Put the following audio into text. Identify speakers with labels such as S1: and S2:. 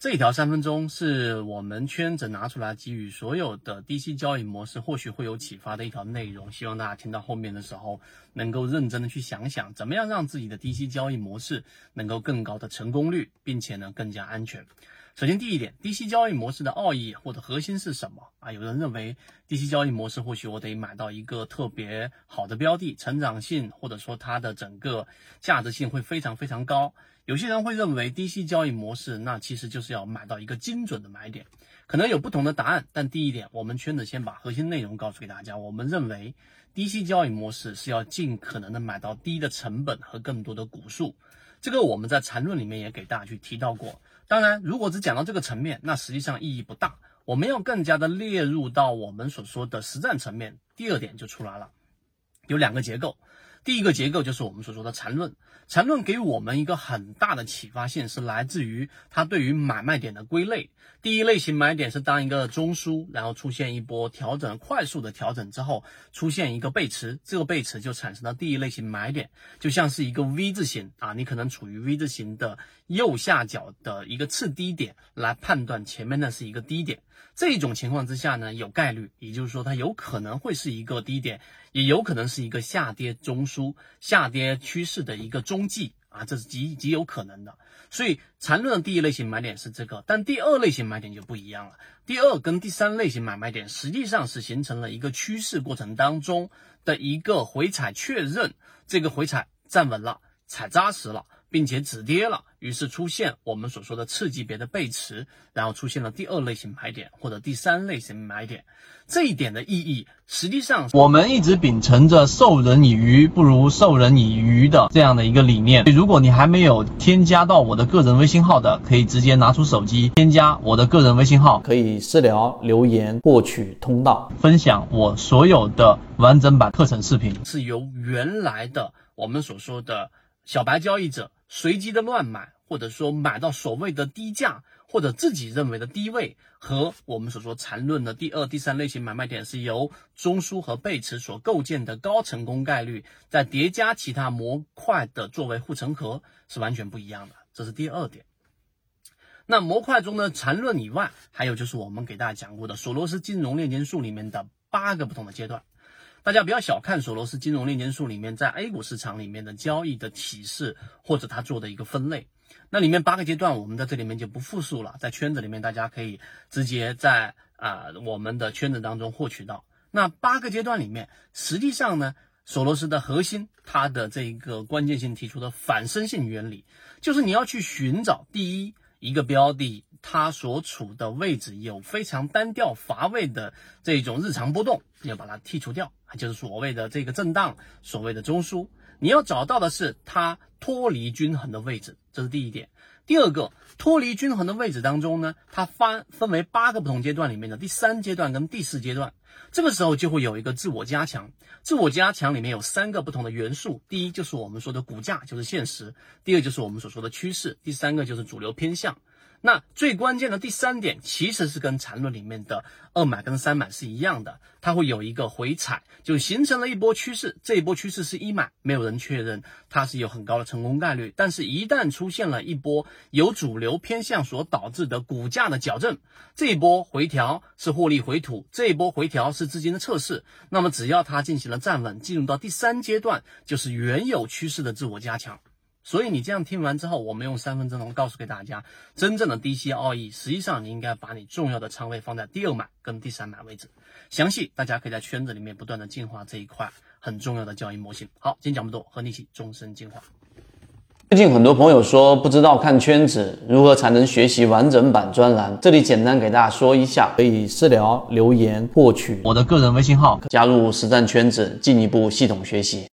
S1: 这一条三分钟是我们圈子拿出来给予所有的低息交易模式，或许会有启发的一条内容。希望大家听到后面的时候，能够认真的去想想，怎么样让自己的低息交易模式能够更高的成功率，并且呢更加安全。首先，第一点，低息交易模式的奥义或者核心是什么啊？有人认为低息交易模式或许我得买到一个特别好的标的，成长性或者说它的整个价值性会非常非常高。有些人会认为低息交易模式那其实就是要买到一个精准的买点，可能有不同的答案。但第一点，我们圈子先把核心内容告诉给大家。我们认为低息交易模式是要尽可能的买到低的成本和更多的股数。这个我们在缠论里面也给大家去提到过。当然，如果只讲到这个层面，那实际上意义不大。我们要更加的列入到我们所说的实战层面。第二点就出来了，有两个结构。第一个结构就是我们所说的缠论。缠论给我们一个很大的启发性，是来自于它对于买卖点的归类。第一类型买点是当一个中枢，然后出现一波调整，快速的调整之后，出现一个背驰，这个背驰就产生了第一类型买点，就像是一个 V 字形啊，你可能处于 V 字形的右下角的一个次低点，来判断前面那是一个低点。这种情况之下呢，有概率，也就是说它有可能会是一个低点，也有可能是一个下跌中枢、出下跌趋势的一个踪迹啊，这是极极有可能的。所以缠论的第一类型买点是这个，但第二类型买点就不一样了。第二跟第三类型买卖点实际上是形成了一个趋势过程当中的一个回踩确认，这个回踩站稳了，踩扎实了。并且止跌了，于是出现我们所说的次级别的背驰，然后出现了第二类型买点或者第三类型买点。这一点的意义，实际上
S2: 我们一直秉承着授人以鱼不如授人以渔的这样的一个理念。如果你还没有添加到我的个人微信号的，可以直接拿出手机添加我的个人微信号，
S3: 可以私聊留言获取通道，
S2: 分享我所有的完整版课程视频，
S1: 是由原来的我们所说的小白交易者。随机的乱买，或者说买到所谓的低价，或者自己认为的低位，和我们所说缠论的第二、第三类型买卖点是由中枢和背驰所构建的高成功概率，再叠加其他模块的作为护城河，是完全不一样的。这是第二点。那模块中的缠论以外，还有就是我们给大家讲过的索罗斯金融链接术里面的八个不同的阶段。大家不要小看索罗斯金融链金术里面在 A 股市场里面的交易的体式，或者他做的一个分类。那里面八个阶段，我们在这里面就不复述了，在圈子里面大家可以直接在啊我们的圈子当中获取到。那八个阶段里面，实际上呢，索罗斯的核心，它的这一个关键性提出的反身性原理，就是你要去寻找第一一个标的。它所处的位置有非常单调乏味的这种日常波动，要把它剔除掉，就是所谓的这个震荡，所谓的中枢。你要找到的是它脱离均衡的位置，这是第一点。第二个，脱离均衡的位置当中呢，它分分为八个不同阶段里面的第三阶段跟第四阶段，这个时候就会有一个自我加强。自我加强里面有三个不同的元素，第一就是我们说的骨架，就是现实；第二就是我们所说的趋势；第三个就是主流偏向。那最关键的第三点，其实是跟缠论里面的二买跟三买是一样的，它会有一个回踩，就形成了一波趋势。这一波趋势是一买，没有人确认它是有很高的成功概率。但是，一旦出现了一波由主流偏向所导致的股价的矫正，这一波回调是获利回吐，这一波回调是资金的测试。那么，只要它进行了站稳，进入到第三阶段，就是原有趋势的自我加强。所以你这样听完之后，我们用三分钟告诉给大家，真正的低吸奥义，实际上你应该把你重要的仓位放在第二买跟第三买位置。详细大家可以在圈子里面不断的进化这一块很重要的交易模型。好，今天讲不多，和你一起终身进化。
S3: 最近很多朋友说不知道看圈子如何才能学习完整版专栏，这里简单给大家说一下，可以私聊留言获取
S2: 我的个人微信号，
S3: 加入实战圈子，进一步系统学习。